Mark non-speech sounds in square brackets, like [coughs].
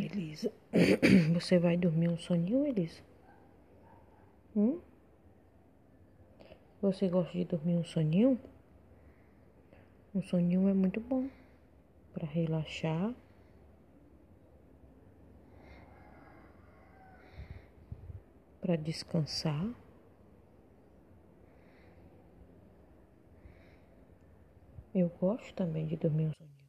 Elisa, [coughs] você vai dormir um soninho, Elisa? Hum? Você gosta de dormir um soninho? Um soninho é muito bom para relaxar. Para descansar. Eu gosto também de dormir um soninho.